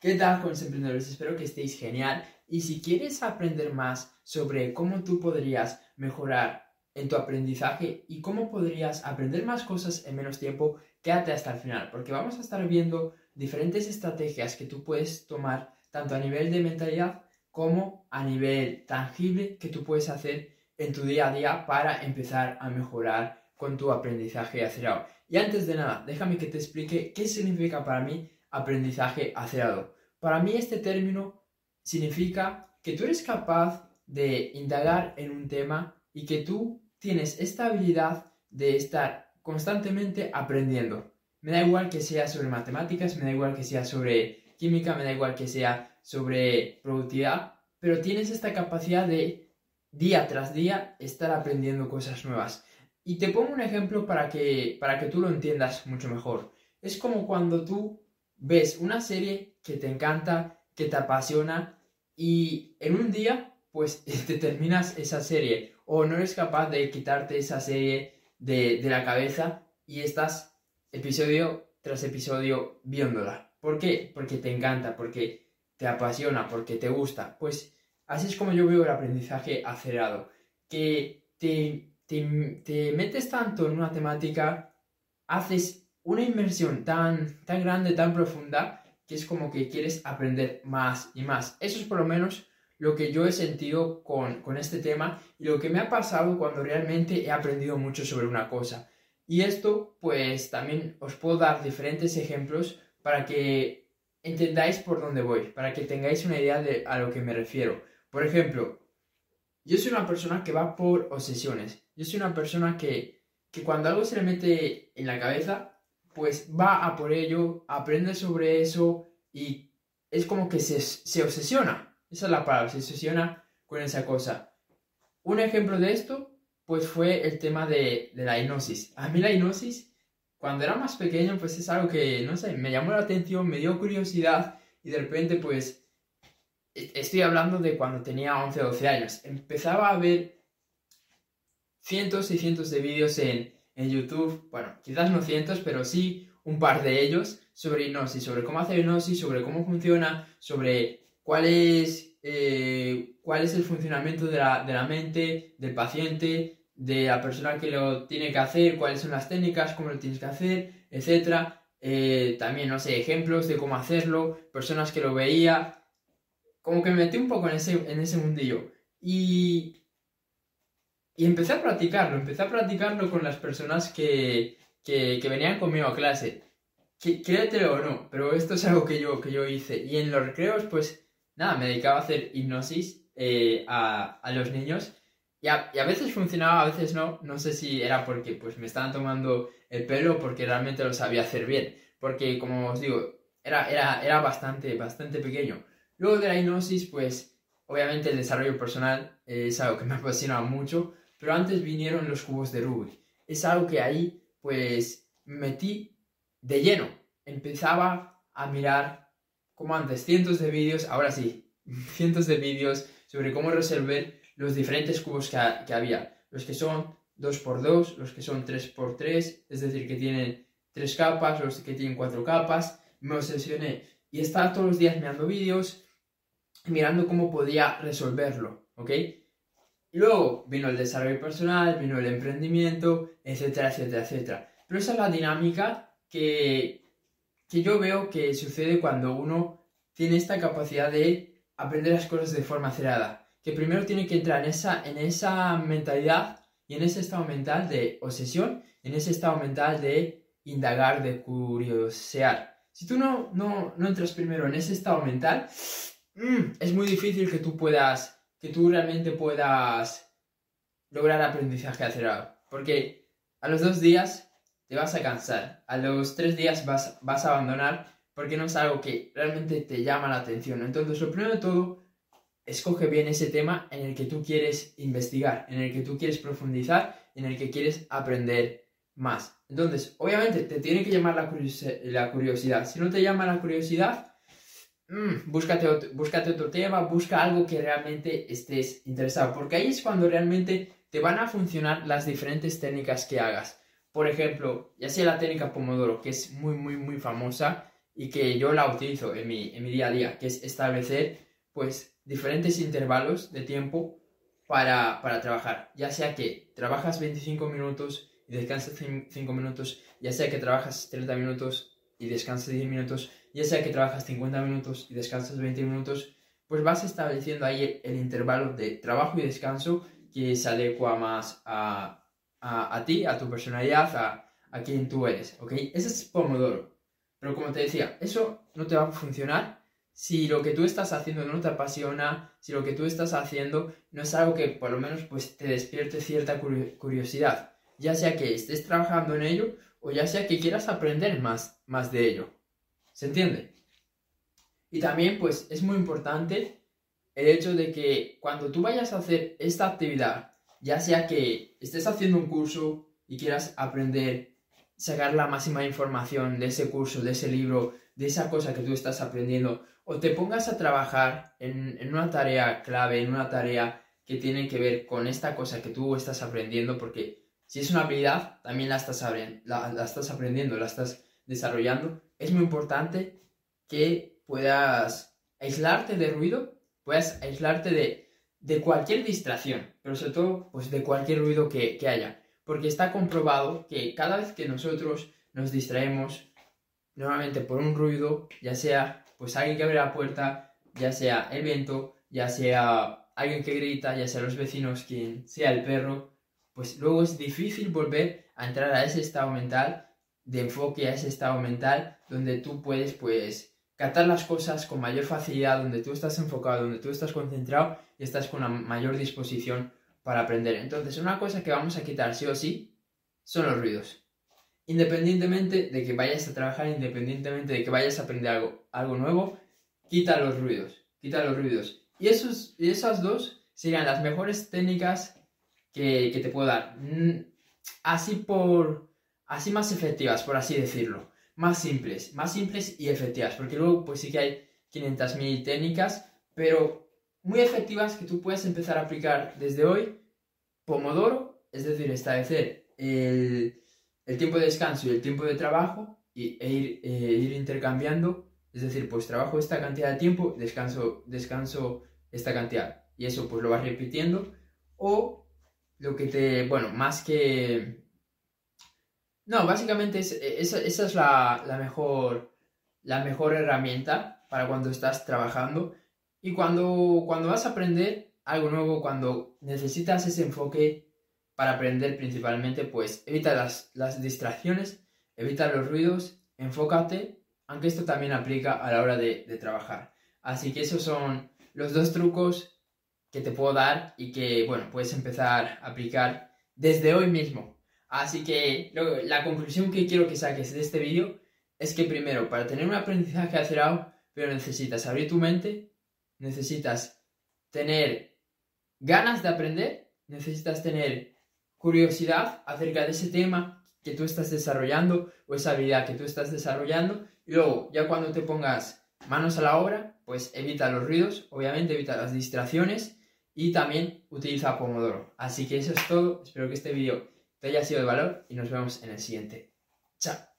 ¿Qué tal, jóvenes emprendedores? Espero que estéis genial. Y si quieres aprender más sobre cómo tú podrías mejorar en tu aprendizaje y cómo podrías aprender más cosas en menos tiempo, quédate hasta el final, porque vamos a estar viendo diferentes estrategias que tú puedes tomar tanto a nivel de mentalidad como a nivel tangible que tú puedes hacer en tu día a día para empezar a mejorar con tu aprendizaje acelerado. Y antes de nada, déjame que te explique qué significa para mí aprendizaje acelerado. Para mí este término significa que tú eres capaz de indagar en un tema y que tú tienes esta habilidad de estar constantemente aprendiendo. Me da igual que sea sobre matemáticas, me da igual que sea sobre química, me da igual que sea sobre productividad, pero tienes esta capacidad de día tras día estar aprendiendo cosas nuevas. Y te pongo un ejemplo para que, para que tú lo entiendas mucho mejor. Es como cuando tú ves una serie que te encanta, que te apasiona y en un día pues te terminas esa serie o no eres capaz de quitarte esa serie de, de la cabeza y estás episodio tras episodio viéndola. ¿Por qué? Porque te encanta, porque te apasiona, porque te gusta. Pues así es como yo veo el aprendizaje acelerado, que te, te, metes tanto en una temática, haces una inmersión tan, tan grande, tan profunda, que es como que quieres aprender más y más. Eso es por lo menos lo que yo he sentido con, con este tema y lo que me ha pasado cuando realmente he aprendido mucho sobre una cosa. Y esto, pues también os puedo dar diferentes ejemplos para que entendáis por dónde voy, para que tengáis una idea de a lo que me refiero. Por ejemplo, yo soy una persona que va por obsesiones. Yo soy una persona que, que cuando algo se le mete en la cabeza, pues va a por ello, aprende sobre eso y es como que se, se obsesiona. Esa es la palabra, se obsesiona con esa cosa. Un ejemplo de esto, pues fue el tema de, la hipnosis. A mí la hipnosis cuando era más pequeño, pues es algo que, no sé, me llamó la atención, me dio curiosidad y de repente, pues, e-, estoy hablando de cuando tenía 11 o 12 años. Empezaba a ver cientos y cientos de vídeos en, en YouTube, bueno, quizás no cientos, pero sí un par de ellos sobre hipnosis, sobre cómo hacer hipnosis, sobre cómo funciona, sobre cuál es, eh, cuál es el funcionamiento de la, de la mente del paciente, de la persona que lo tiene que hacer, cuáles son las técnicas, cómo lo tienes que hacer, etc. Eh, también, no sé, ejemplos de cómo hacerlo, personas que lo veía. Como que me metí un poco en ese, en ese mundillo. Y, y empecé a practicarlo, empecé a practicarlo con las personas que, que, venían conmigo a clase. Créetelo o no, pero esto es algo que yo, que yo hice. Y en los recreos, pues nada, me dedicaba a hacer hipnosis eh, a, a los niños y a, veces funcionaba, a veces no. No sé si era porque pues me estaban tomando el pelo porque realmente lo sabía hacer bien. Porque, como os digo, era, era, era bastante, bastante pequeño. Luego de la hipnosis, pues obviamente el desarrollo personal es algo que me apasiona mucho. Pero antes vinieron los cubos de Rubik. Es algo que ahí pues me metí de lleno. Empezaba a mirar, como antes, cientos de vídeos, ahora sí, cientos de vídeos sobre cómo resolver los diferentes cubos que, había. Los que son 2x2, los que son 3x3, es decir, que tienen 3 capas, los que tienen 4 capas. Me obsesioné y estaba todos los días mirando vídeos, mirando cómo podía resolverlo, ¿ok? Luego vino el desarrollo personal, vino el emprendimiento, etcétera, etcétera, etcétera. Pero esa es la dinámica que, que yo veo que sucede cuando uno tiene esta capacidad de aprender las cosas de forma acelerada que primero tiene que entrar en esa, en esa mentalidad y en ese estado mental de obsesión, en ese estado mental de indagar, de curiosear. Si tú no, no, no entras primero en ese estado mental, mm, es muy difícil que tú puedas, que tú realmente puedas lograr aprendizaje acelerado. Porque a los dos días te vas a cansar, a los tres días vas, vas a abandonar porque no es algo que realmente te llama la atención. Entonces, lo primero de todo escoge bien ese tema en el que tú quieres investigar, en el que tú quieres profundizar, en el que quieres aprender más. Entonces, obviamente, te tiene que llamar la, curiosidad. Si no te llama la curiosidad, mm, búscate, otro, búscate tema, busca algo que realmente estés interesado, porque ahí es cuando realmente te van a funcionar las diferentes técnicas que hagas. Por ejemplo, ya sea la técnica Pomodoro, que es muy, muy, muy famosa, y que yo la utilizo en mi, en mi día a día, que es establecer pues diferentes intervalos de tiempo para, para trabajar. Ya sea que trabajas 25 minutos y descansas 5 minutos, ya sea que trabajas 30 minutos y descansas 10 minutos, ya sea que trabajas 50 minutos y descansas 20 minutos, pues vas estableciendo ahí el, intervalo de trabajo y descanso que se adecua más a, a, a ti, a tu personalidad, a, a quien tú eres, ¿ok? Ese es Pomodoro. Pero como te decía, eso no te va a funcionar si lo que tú estás haciendo no te apasiona, si lo que tú estás haciendo no es algo que por lo menos pues te despierte cierta curiosidad, ya sea que estés trabajando en ello o ya sea que quieras aprender más, más de ello. ¿Se entiende? Y también pues es muy importante el hecho de que cuando tú vayas a hacer esta actividad, ya sea que estés haciendo un curso y quieras aprender, sacar la máxima información de ese curso, de ese libro, de esa cosa que tú estás aprendiendo, o te pongas a trabajar en, una tarea clave, en una tarea que tiene que ver con esta cosa que tú estás aprendiendo, porque si es una habilidad, también la estás, aprendiendo, la estás desarrollando, es muy importante que puedas aislarte de ruido, puedas aislarte de, cualquier distracción, pero sobre todo pues de cualquier ruido que, que haya, porque está comprobado que cada vez que nosotros nos distraemos, normalmente por un ruido, ya sea pues alguien que abre la puerta, ya sea el viento, ya sea alguien que grita, ya sea los vecinos, quien sea el perro, pues luego es difícil volver a entrar a ese estado mental, de enfoque a ese estado mental, donde tú puedes pues captar las cosas con mayor facilidad, donde tú estás enfocado, donde tú estás concentrado y estás con una mayor disposición para aprender. Entonces, una cosa que vamos a quitar sí o sí son los ruidos independientemente de que vayas a trabajar, independientemente de que vayas a aprender algo, algo nuevo, quita los ruidos, quita los ruidos. Y, esos, y esas dos serían las mejores técnicas que, que te puedo dar. Mm, así por, así más efectivas, por así decirlo. Más simples, más simples y efectivas, porque luego pues sí que hay 500.000 técnicas, pero muy efectivas que tú puedes empezar a aplicar desde hoy. Pomodoro, es decir, establecer el, el tiempo de descanso y el tiempo de trabajo y, e ir, eh, ir intercambiando. Es decir, pues trabajo esta cantidad de tiempo, descanso, descanso esta cantidad. Y eso pues lo vas repitiendo. O lo que te, bueno, más que... No, básicamente es, esa, es la, mejor, herramienta para cuando estás trabajando. Y cuando, vas a aprender algo nuevo, cuando necesitas ese enfoque para aprender principalmente, pues evita las, las distracciones, evita los ruidos, enfócate, aunque esto también aplica a la hora de, de trabajar. Así que esos son los dos trucos que te puedo dar y que, bueno, puedes empezar a aplicar desde hoy mismo. Así que la conclusión que quiero que saques de este vídeo es que primero, para tener un aprendizaje acelerado, pero necesitas abrir tu mente, necesitas tener ganas de aprender, necesitas tener curiosidad acerca de ese tema que tú estás desarrollando o esa habilidad que tú estás desarrollando. Y luego, ya cuando te pongas manos a la obra, pues evita los ruidos, obviamente evita las distracciones y también utiliza Pomodoro. Así que eso es todo. Espero que este vídeo te haya sido de valor y nos vemos en el siguiente. Chao.